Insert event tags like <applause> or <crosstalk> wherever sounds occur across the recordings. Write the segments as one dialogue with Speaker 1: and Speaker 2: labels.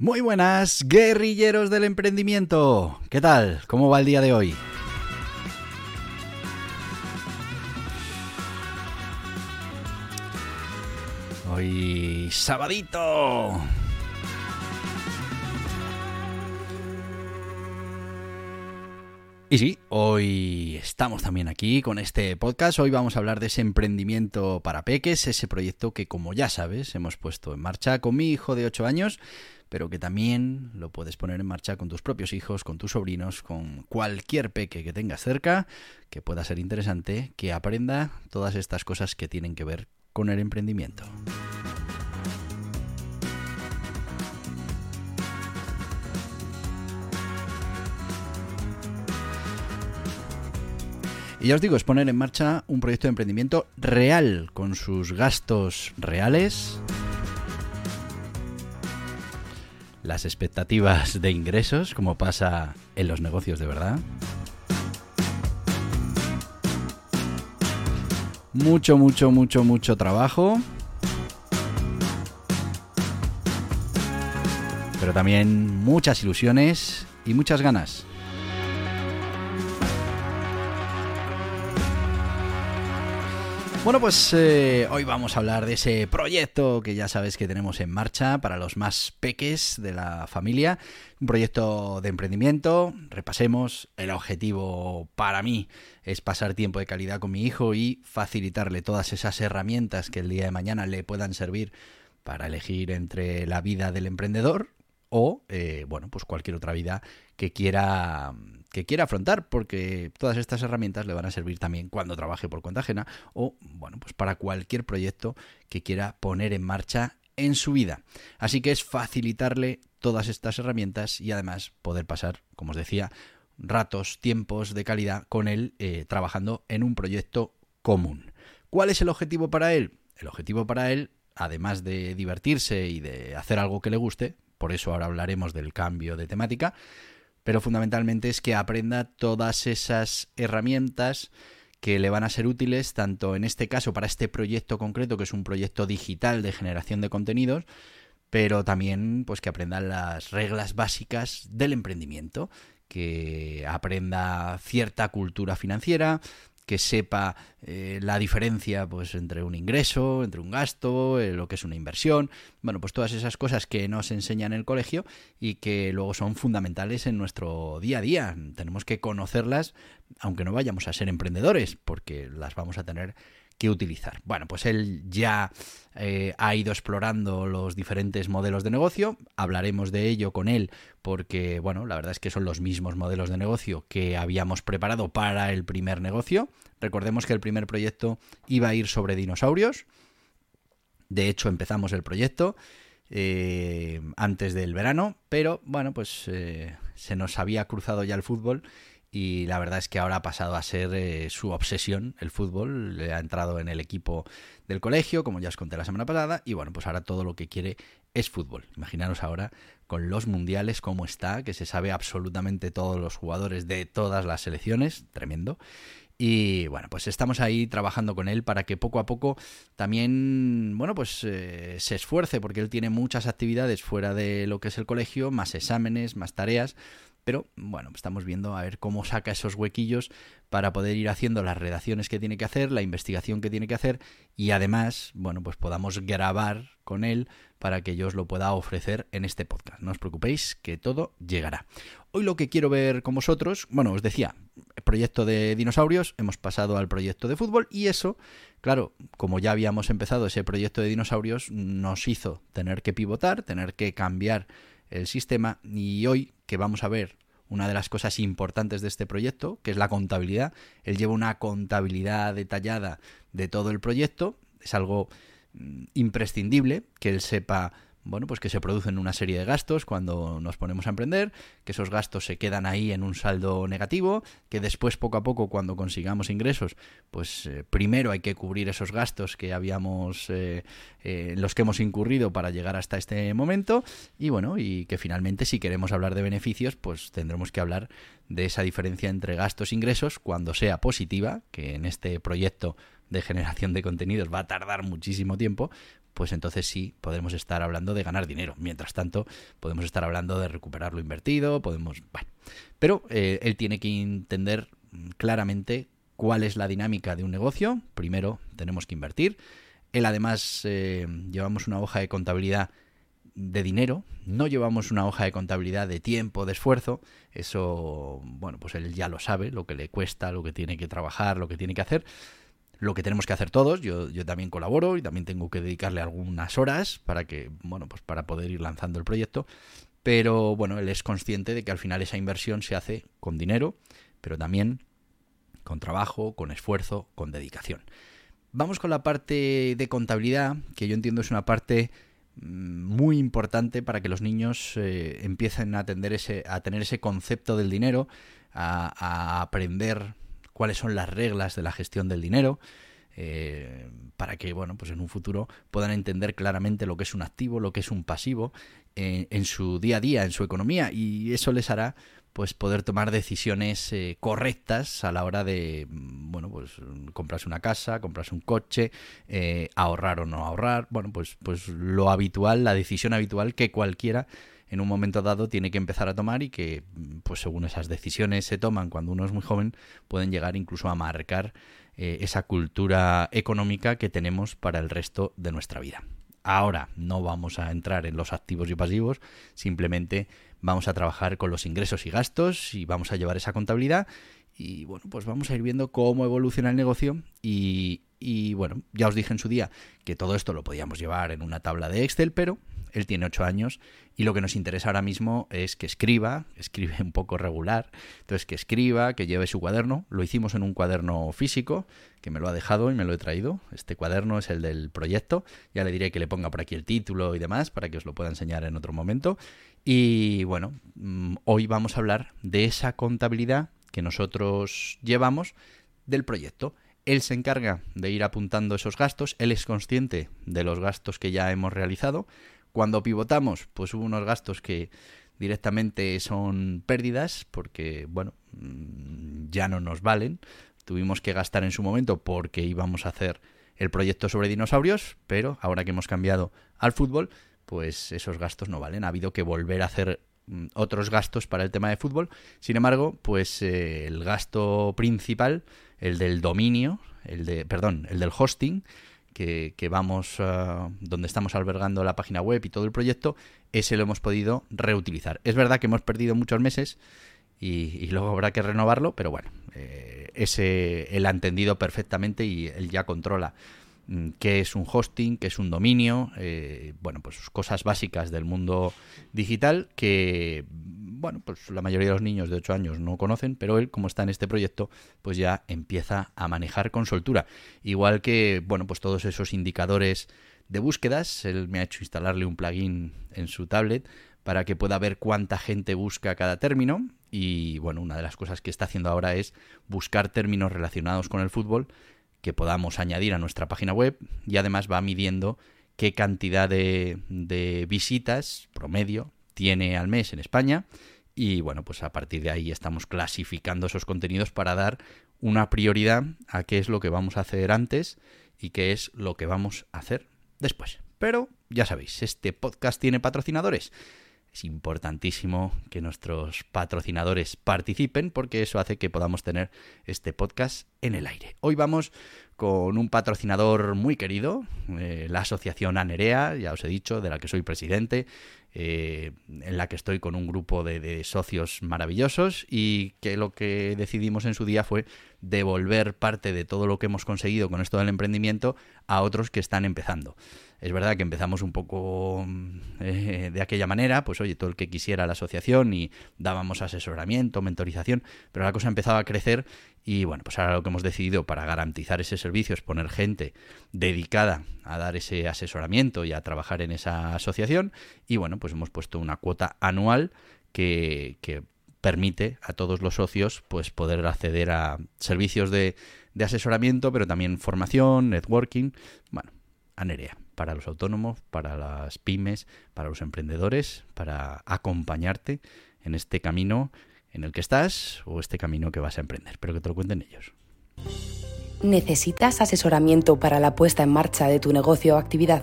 Speaker 1: Muy buenas, guerrilleros del emprendimiento. ¿Qué tal? ¿Cómo va el día de hoy? Hoy sabadito. Y sí, hoy estamos también aquí con este podcast. Hoy vamos a hablar de ese emprendimiento para peques, ese proyecto que como ya sabes hemos puesto en marcha con mi hijo de 8 años, pero que también lo puedes poner en marcha con tus propios hijos, con tus sobrinos, con cualquier peque que tengas cerca, que pueda ser interesante, que aprenda todas estas cosas que tienen que ver con el emprendimiento. Y ya os digo, es poner en marcha un proyecto de emprendimiento real, con sus gastos reales, las expectativas de ingresos, como pasa en los negocios de verdad. Mucho, mucho, mucho, mucho trabajo. Pero también muchas ilusiones y muchas ganas. Bueno, pues eh, hoy vamos a hablar de ese proyecto que ya sabes que tenemos en marcha para los más peques de la familia. Un proyecto de emprendimiento. Repasemos. El objetivo para mí es pasar tiempo de calidad con mi hijo y facilitarle todas esas herramientas que el día de mañana le puedan servir para elegir entre la vida del emprendedor o, eh, bueno, pues cualquier otra vida que quiera que quiera afrontar, porque todas estas herramientas le van a servir también cuando trabaje por cuenta ajena o, bueno, pues para cualquier proyecto que quiera poner en marcha en su vida. Así que es facilitarle todas estas herramientas y además poder pasar, como os decía, ratos, tiempos de calidad con él eh, trabajando en un proyecto común. ¿Cuál es el objetivo para él? El objetivo para él, además de divertirse y de hacer algo que le guste, por eso ahora hablaremos del cambio de temática, pero fundamentalmente es que aprenda todas esas herramientas que le van a ser útiles tanto en este caso para este proyecto concreto que es un proyecto digital de generación de contenidos pero también pues que aprenda las reglas básicas del emprendimiento que aprenda cierta cultura financiera que sepa eh, la diferencia pues entre un ingreso, entre un gasto, eh, lo que es una inversión, bueno, pues todas esas cosas que nos enseñan en el colegio y que luego son fundamentales en nuestro día a día. Tenemos que conocerlas aunque no vayamos a ser emprendedores, porque las vamos a tener que utilizar. Bueno, pues él ya eh, ha ido explorando los diferentes modelos de negocio. Hablaremos de ello con él porque, bueno, la verdad es que son los mismos modelos de negocio que habíamos preparado para el primer negocio. Recordemos que el primer proyecto iba a ir sobre dinosaurios. De hecho, empezamos el proyecto. Eh, antes del verano, pero bueno, pues eh, se nos había cruzado ya el fútbol y la verdad es que ahora ha pasado a ser eh, su obsesión el fútbol, le ha entrado en el equipo del colegio, como ya os conté la semana pasada, y bueno, pues ahora todo lo que quiere es fútbol. Imaginaros ahora con los mundiales cómo está, que se sabe absolutamente todos los jugadores de todas las selecciones, tremendo. Y bueno, pues estamos ahí trabajando con él para que poco a poco también, bueno, pues eh, se esfuerce, porque él tiene muchas actividades fuera de lo que es el colegio, más exámenes, más tareas, pero bueno, estamos viendo a ver cómo saca esos huequillos para poder ir haciendo las redacciones que tiene que hacer, la investigación que tiene que hacer y además, bueno, pues podamos grabar con él para que yo os lo pueda ofrecer en este podcast. No os preocupéis que todo llegará. Hoy lo que quiero ver con vosotros, bueno, os decía, el proyecto de dinosaurios, hemos pasado al proyecto de fútbol y eso, claro, como ya habíamos empezado ese proyecto de dinosaurios, nos hizo tener que pivotar, tener que cambiar el sistema y hoy que vamos a ver una de las cosas importantes de este proyecto, que es la contabilidad. Él lleva una contabilidad detallada de todo el proyecto. Es algo mm, imprescindible que él sepa bueno, pues que se producen una serie de gastos cuando nos ponemos a emprender, que esos gastos se quedan ahí en un saldo negativo, que después poco a poco cuando consigamos ingresos, pues eh, primero hay que cubrir esos gastos que habíamos, eh, eh, los que hemos incurrido para llegar hasta este momento, y bueno, y que finalmente si queremos hablar de beneficios, pues tendremos que hablar de esa diferencia entre gastos e ingresos cuando sea positiva, que en este proyecto de generación de contenidos va a tardar muchísimo tiempo, pues entonces sí podemos estar hablando de ganar dinero. Mientras tanto, podemos estar hablando de recuperar lo invertido, podemos... Bueno. Pero eh, él tiene que entender claramente cuál es la dinámica de un negocio. Primero tenemos que invertir. Él además eh, llevamos una hoja de contabilidad de dinero, no llevamos una hoja de contabilidad de tiempo, de esfuerzo, eso, bueno, pues él ya lo sabe, lo que le cuesta, lo que tiene que trabajar, lo que tiene que hacer, lo que tenemos que hacer todos. Yo, yo también colaboro y también tengo que dedicarle algunas horas para que, bueno, pues para poder ir lanzando el proyecto. Pero bueno, él es consciente de que al final esa inversión se hace con dinero, pero también con trabajo, con esfuerzo, con dedicación. Vamos con la parte de contabilidad, que yo entiendo es una parte mm, muy importante para que los niños eh, empiecen a, ese, a tener ese concepto del dinero, a aprender cuáles son las reglas de la gestión del dinero, eh, para que bueno, pues en un futuro puedan entender claramente lo que es un activo, lo que es un pasivo eh, en su día a día, en su economía, y eso les hará pues poder tomar decisiones eh, correctas a la hora de bueno pues comprarse una casa, comprarse un coche, ahorrar o no ahorrar, bueno pues pues lo habitual, la decisión habitual que cualquiera en un momento dado tiene que empezar a tomar y que, pues según esas decisiones se toman cuando uno es muy joven, pueden llegar incluso a marcar eh, esa cultura económica que tenemos para el resto de nuestra vida. Ahora no vamos a entrar en los activos y pasivos, simplemente vamos a trabajar con los ingresos y gastos y vamos a llevar esa contabilidad y bueno, pues vamos a ir viendo cómo evoluciona el negocio y bueno, ya os dije en su día que todo esto lo podíamos llevar en una tabla de Excel, pero él tiene ocho años y lo que nos interesa ahora mismo es que escriba, escribe <laughs> un poco regular, entonces que escriba, que lleve su cuaderno. Lo hicimos en un cuaderno físico que me lo ha dejado y me lo he traído. Este cuaderno es el del proyecto. Ya le diré que le ponga por aquí el título y demás para que os lo pueda enseñar en otro momento. Y bueno, mm, hoy vamos a hablar de esa contabilidad que nosotros llevamos del proyecto. Él se encarga de ir apuntando esos gastos, él es consciente de los gastos que ya hemos realizado, cuando pivotamos, pues hubo unos gastos que directamente son pérdidas porque, bueno, mm, ya no nos valen. Tuvimos que gastar en su momento porque íbamos a hacer el proyecto sobre dinosaurios, pero ahora que hemos cambiado al fútbol, pues esos gastos no valen. Ha habido que volver a hacer mm, otros gastos para el tema de fútbol. Sin embargo, pues eh, el gasto principal, el del dominio, el de, perdón, el del hosting, que, vamos, ah, donde estamos albergando la página web y todo el proyecto, ese lo hemos podido reutilizar. Es verdad que hemos perdido muchos meses y, luego habrá que renovarlo, pero bueno, eh, ese él ha entendido perfectamente y él ya controla Mm, qué es un hosting, qué es un dominio, eh, bueno, pues cosas básicas del mundo digital que, bueno, pues la mayoría de los niños de 8 años no conocen, pero él, como está en este proyecto, pues ya empieza a manejar con soltura. Igual que, bueno, pues todos esos indicadores de búsquedas, él me ha hecho instalarle un plugin en su tablet para que pueda ver cuánta gente busca cada término y bueno, una de las cosas que está haciendo ahora es buscar términos relacionados con el fútbol que podamos añadir a nuestra página web y además va midiendo qué cantidad de, de visitas promedio tiene al mes en España y bueno, pues a partir de ahí estamos clasificando esos contenidos para dar una prioridad a qué es lo que vamos a hacer antes y qué es lo que vamos a hacer después. Pero ya sabéis, este podcast tiene patrocinadores. Es importantísimo que nuestros patrocinadores participen porque eso hace que podamos tener este podcast en el aire. Hoy vamos con un patrocinador muy querido, eh, la asociación Anerea, ya os he dicho, de la que soy presidente, eh, en la que estoy con un grupo de, de, socios maravillosos y que lo que decidimos en su día fue devolver parte de todo lo que hemos conseguido con esto del emprendimiento a otros que están empezando. Es verdad que empezamos un poco eh, de aquella manera, pues oye, todo el que quisiera la asociación y dábamos asesoramiento, mentorización, pero la cosa empezaba a crecer y bueno, pues ahora lo que hemos decidido para garantizar ese servicio es poner gente dedicada a dar ese asesoramiento y a trabajar en esa asociación y bueno, pues hemos puesto una cuota anual que, permite a todos los socios pues poder acceder a servicios de, de asesoramiento, pero también formación, networking, bueno, Anerea para los autónomos, para las pymes, para los emprendedores, para acompañarte en este camino en el que estás o este camino que vas a emprender. Pero que te lo cuenten ellos.
Speaker 2: ¿Necesitas asesoramiento para la puesta en marcha de tu negocio o actividad?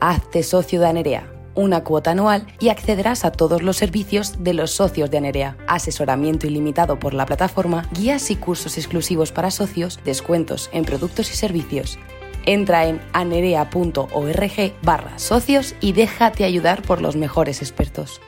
Speaker 2: Hazte socio de Anerea, una cuota anual y accederás a todos los servicios de los socios de Anerea. Asesoramiento ilimitado por la plataforma, guías y cursos exclusivos para socios, descuentos en productos y servicios Entra en anerea.org barra socios y déjate ayudar por los mejores expertos.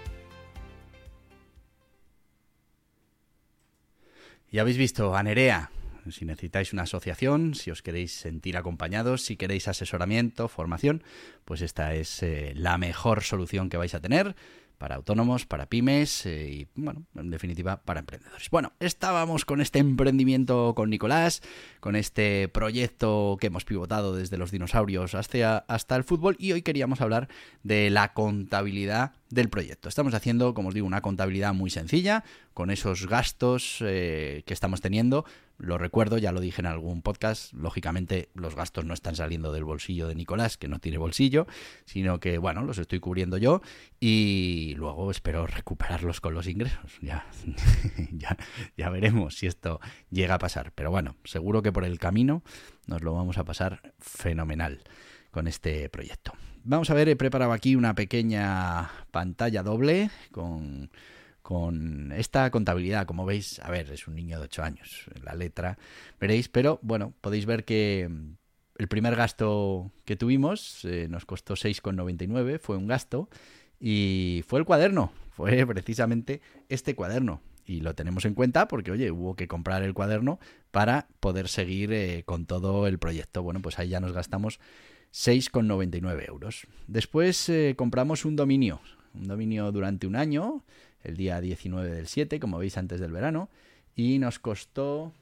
Speaker 1: Ya habéis visto, Anerea. Si necesitáis una asociación, si os queréis sentir acompañados, si queréis asesoramiento, formación, pues esta es eh, la mejor solución que vais a tener para autónomos, para pymes eh, y, bueno, en definitiva, para emprendedores. Bueno, estábamos con este emprendimiento con Nicolás, con este proyecto que hemos pivotado desde los dinosaurios hasta, hasta el fútbol y hoy queríamos hablar de la contabilidad del proyecto. Estamos haciendo, como os digo, una contabilidad muy sencilla con esos gastos eh, que estamos teniendo. Lo recuerdo, ya lo dije en algún podcast, lógicamente los gastos no están saliendo del bolsillo de Nicolás, que no tiene bolsillo, sino que, bueno, los estoy cubriendo yo y luego espero recuperarlos con los ingresos. <laughs> Ya, ya, ya veremos si esto llega a pasar. Pero bueno, seguro que por el camino nos lo vamos a pasar fenomenal con este proyecto. Vamos a ver, he preparado aquí una pequeña pantalla doble con, con esta contabilidad. Como veis, a ver, es un niño de 8 años, la letra, veréis, pero bueno, podéis ver que el primer gasto que tuvimos eh, nos costó 6,99, fue un gasto, y fue el cuaderno, fue <laughs> precisamente este cuaderno. Y lo tenemos en cuenta porque, oye, hubo que comprar el cuaderno para poder seguir eh, con todo el proyecto. Bueno, pues ahí ya nos gastamos 6,99 euros. Después eh, compramos un dominio, un dominio durante un año, el día 19 del 7, como veis antes del verano, y nos costó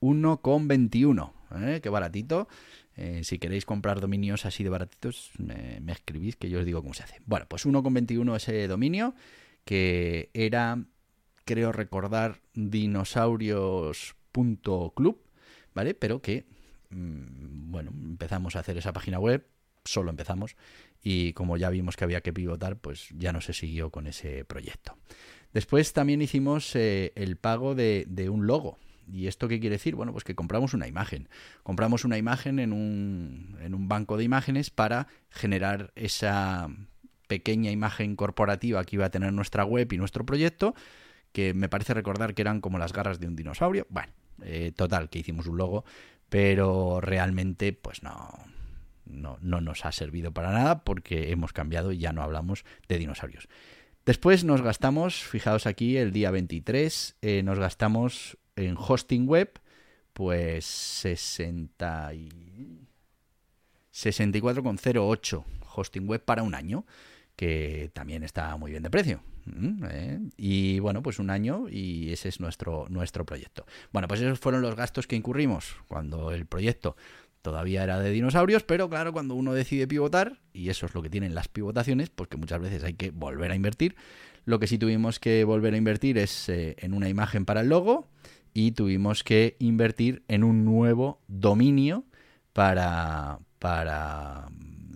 Speaker 1: 1,21. ¿eh? Qué baratito. Eh, si queréis comprar dominios así de baratitos, me, me, escribís que yo os digo cómo se hace. Bueno, pues 1,21 ese dominio, que era, creo recordar, dinosaurios.club, ¿vale? Pero que bueno, empezamos a hacer esa página web, solo empezamos, y como ya vimos que había que pivotar, pues ya no se siguió con ese proyecto. Después también hicimos eh, el pago de, un logo. ¿Y esto qué quiere decir? Bueno, pues que compramos una imagen. Compramos una imagen en un, en un banco de imágenes para generar esa pequeña imagen corporativa que iba a tener nuestra web y nuestro proyecto, que me parece recordar que eran como las garras de un dinosaurio. Bueno, eh, total, que hicimos un logo pero realmente pues no, no, no nos ha servido para nada porque hemos cambiado y ya no hablamos de dinosaurios. Después nos gastamos, fijaos aquí, el día 23, eh, nos gastamos en hosting web, pues 60 y... 64,08 hosting web para un año, que también está muy bien de precio. ¿Eh? Y bueno, pues un año y ese es nuestro, nuestro proyecto. Bueno, pues esos fueron los gastos que incurrimos cuando el proyecto todavía era de dinosaurios, pero claro, cuando uno decide pivotar, y eso es lo que tienen las pivotaciones, porque muchas veces hay que volver a invertir, lo que sí tuvimos que volver a invertir es eh, en una imagen para el logo y tuvimos que invertir en un nuevo dominio para, para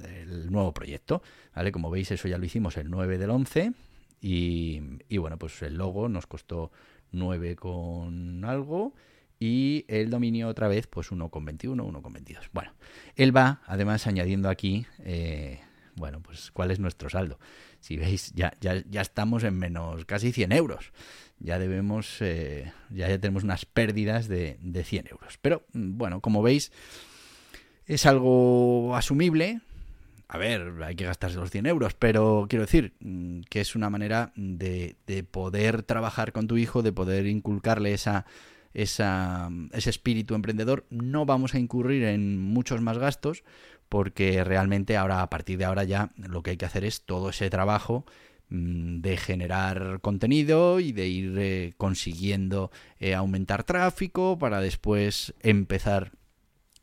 Speaker 1: el nuevo proyecto. ¿vale? Como veis, eso ya lo hicimos el 9 del 11 y, bueno, pues el logo nos costó 9 con algo y el dominio otra vez pues 1,21, 1,22. Bueno, él va además añadiendo aquí, eh, bueno, pues cuál es nuestro saldo. Si veis, ya, ya, ya estamos en menos casi 100 euros. ya debemos, eh, ya, ya tenemos unas pérdidas de, de 100 euros. Pero mm, bueno, como veis, es algo asumible. A ver, hay que gastarse los 100 euros, pero quiero decir mm, que es una manera de, de poder trabajar con tu hijo, de poder inculcarle esa, esa, ese espíritu emprendedor. No vamos a incurrir en muchos más gastos porque realmente ahora, a partir de ahora ya, lo que hay que hacer es todo ese trabajo mm, de generar contenido y de ir eh, consiguiendo eh, aumentar tráfico para después empezar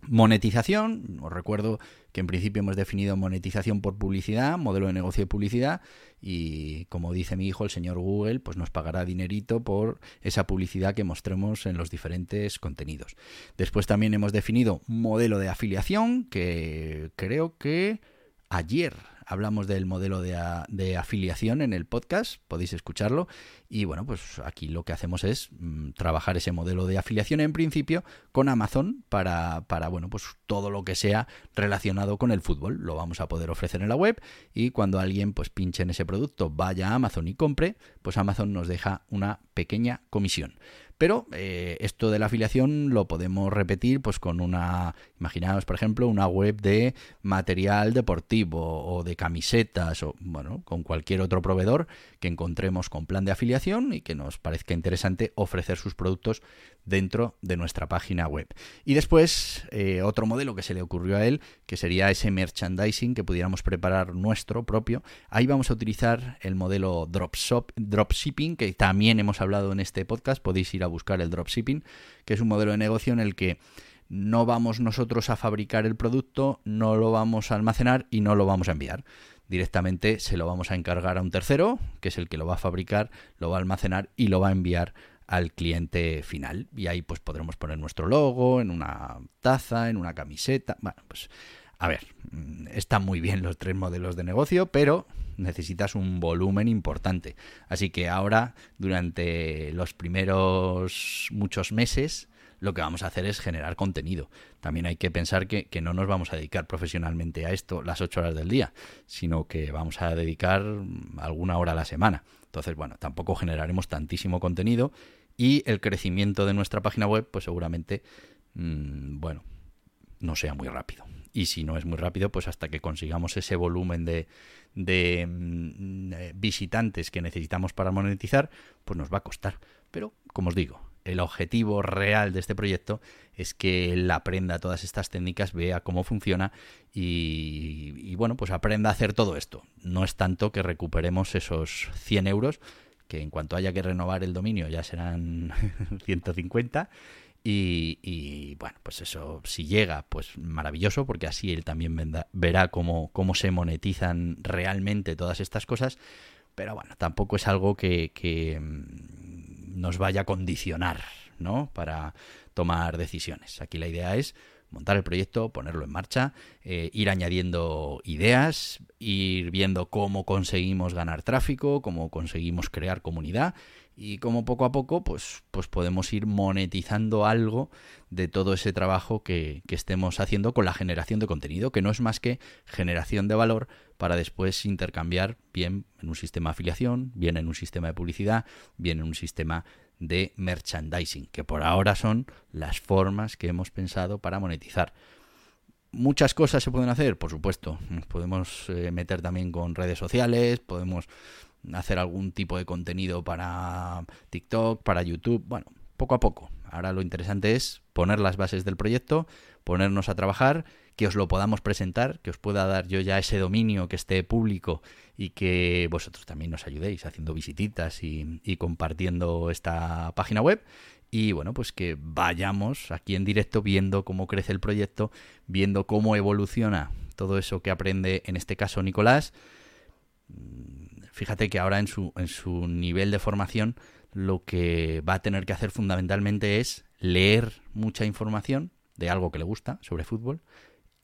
Speaker 1: monetización. Os recuerdo que en principio hemos definido monetización por publicidad, modelo de negocio de publicidad, y como dice mi hijo, el señor Google, pues nos pagará dinerito por esa publicidad que mostremos en los diferentes contenidos. Después también hemos definido modelo de afiliación, que creo que ayer hablamos del modelo de, afiliación en el podcast, podéis escucharlo. Y bueno, pues aquí lo que hacemos es mm, trabajar ese modelo de afiliación en principio con Amazon para, para, bueno, pues todo lo que sea relacionado con el fútbol. Lo vamos a poder ofrecer en la web y cuando alguien pues pinche en ese producto, vaya a Amazon y compre, pues Amazon nos deja una pequeña comisión. Pero eh, esto de la afiliación lo podemos repetir pues con una, imaginaos por ejemplo, una web de material deportivo o de camisetas o bueno, con cualquier otro proveedor que encontremos con plan de afiliación y que nos parezca interesante ofrecer sus productos dentro de nuestra página web. Y después, eh, otro modelo que se le ocurrió a él, que sería ese merchandising que pudiéramos preparar nuestro propio. Ahí vamos a utilizar el modelo dropshipping, que también hemos hablado en este podcast. Podéis ir a buscar el dropshipping, que es un modelo de negocio en el que no vamos nosotros a fabricar el producto, no lo vamos a almacenar y no lo vamos a enviar. Directamente se lo vamos a encargar a un tercero, que es el que lo va a fabricar, lo va a almacenar y lo va a enviar al cliente final. Y ahí pues podremos poner nuestro logo en una taza, en una camiseta. Bueno, pues a ver, mm, están muy bien los tres modelos de negocio, pero necesitas un volumen importante. Así que ahora, durante los primeros muchos meses, lo que vamos a hacer es generar contenido. También hay que pensar que, que, no nos vamos a dedicar profesionalmente a esto las ocho horas del día, sino que vamos a dedicar alguna hora a la semana. Entonces, bueno, tampoco generaremos tantísimo contenido y el crecimiento de nuestra página web, pues seguramente, mmm, bueno, no sea muy rápido. Y si no es muy rápido, pues hasta que consigamos ese volumen de, de mmm, visitantes que necesitamos para monetizar, pues nos va a costar. Pero, como os digo, el objetivo real de este proyecto es que él aprenda todas estas técnicas, vea cómo funciona y, y, bueno, pues aprenda a hacer todo esto. No es tanto que recuperemos esos 100 euros, que en cuanto haya que renovar el dominio ya serán <laughs> 150. Y, y, bueno, pues eso, si llega, pues maravilloso, porque así él también verá cómo, cómo se monetizan realmente todas estas cosas. Pero bueno, tampoco es algo que, que mm, nos vaya a condicionar, ¿no? Para tomar decisiones. Aquí la idea es montar el proyecto, ponerlo en marcha, eh, ir añadiendo ideas, ir viendo cómo conseguimos ganar tráfico, cómo conseguimos crear comunidad y cómo poco a poco pues, pues podemos ir monetizando algo de todo ese trabajo que, que estemos haciendo con la generación de contenido, que no es más que generación de valor para después intercambiar bien en un sistema de afiliación, bien en un sistema de publicidad, bien en un sistema de merchandising, que por ahora son las formas que hemos pensado para monetizar. Muchas cosas se pueden hacer, por supuesto. Podemos eh, meter también con redes sociales, podemos hacer algún tipo de contenido para TikTok, para YouTube, bueno, poco a poco. Ahora lo interesante es poner las bases del proyecto, ponernos a trabajar que os lo podamos presentar, que os pueda dar yo ya ese dominio que esté público y que vosotros también nos ayudéis haciendo visititas y, compartiendo esta página web y bueno, pues que vayamos aquí en directo viendo cómo crece el proyecto, viendo cómo evoluciona todo eso que aprende en este caso Nicolás. Fíjate que ahora en su, en su nivel de formación lo que va a tener que hacer fundamentalmente es leer mucha información de algo que le gusta sobre fútbol,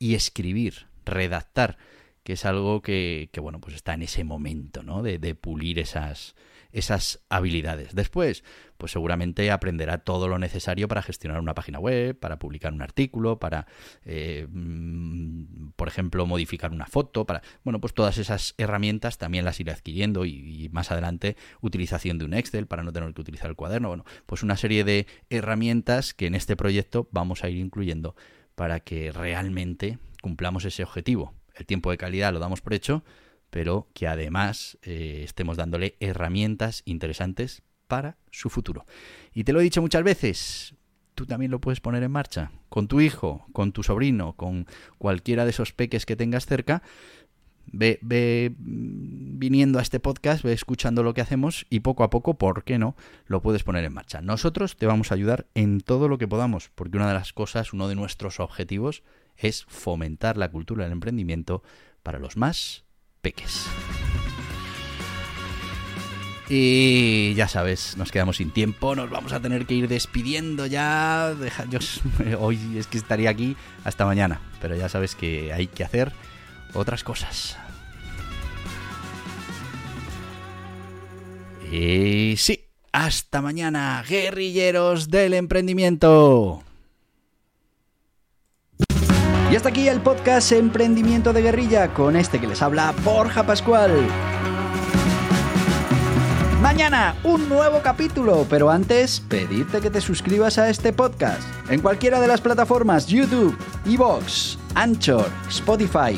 Speaker 1: y escribir, redactar, que es algo que, bueno, pues está en ese momento, ¿no? De, pulir esas, esas habilidades. Después, pues seguramente aprenderá todo lo necesario para gestionar una página web, para publicar un artículo, para, eh, mm, por ejemplo, modificar una foto, para, bueno, pues todas esas herramientas también las iré adquiriendo y, y más adelante utilización de un Excel para no tener que utilizar el cuaderno, bueno, pues una serie de herramientas que en este proyecto vamos a ir incluyendo para que realmente cumplamos ese objetivo. El tiempo de calidad lo damos por hecho, pero que además eh, estemos dándole herramientas interesantes para su futuro. Y te lo he dicho muchas veces, tú también lo puedes poner en marcha con tu hijo, con tu sobrino, con cualquiera de esos peques que tengas cerca. Ve, ve, viniendo a este podcast, ve escuchando lo que hacemos y poco a poco, ¿por qué no?, lo puedes poner en marcha. Nosotros te vamos a ayudar en todo lo que podamos, porque una de las cosas, uno de nuestros objetivos es fomentar la cultura del emprendimiento para los más peques. Y ya sabes, nos quedamos sin tiempo, nos vamos a tener que ir despidiendo ya. <laughs> Hoy es que estaría aquí hasta mañana, pero ya sabes que hay que hacer otras cosas. Y sí, hasta mañana, guerrilleros del emprendimiento. Y hasta aquí el podcast Emprendimiento de Guerrilla con este que les habla Borja Pascual. Mañana un nuevo capítulo, pero antes pedirte que te suscribas a este podcast en cualquiera de las plataformas YouTube, Evox, Anchor, Spotify,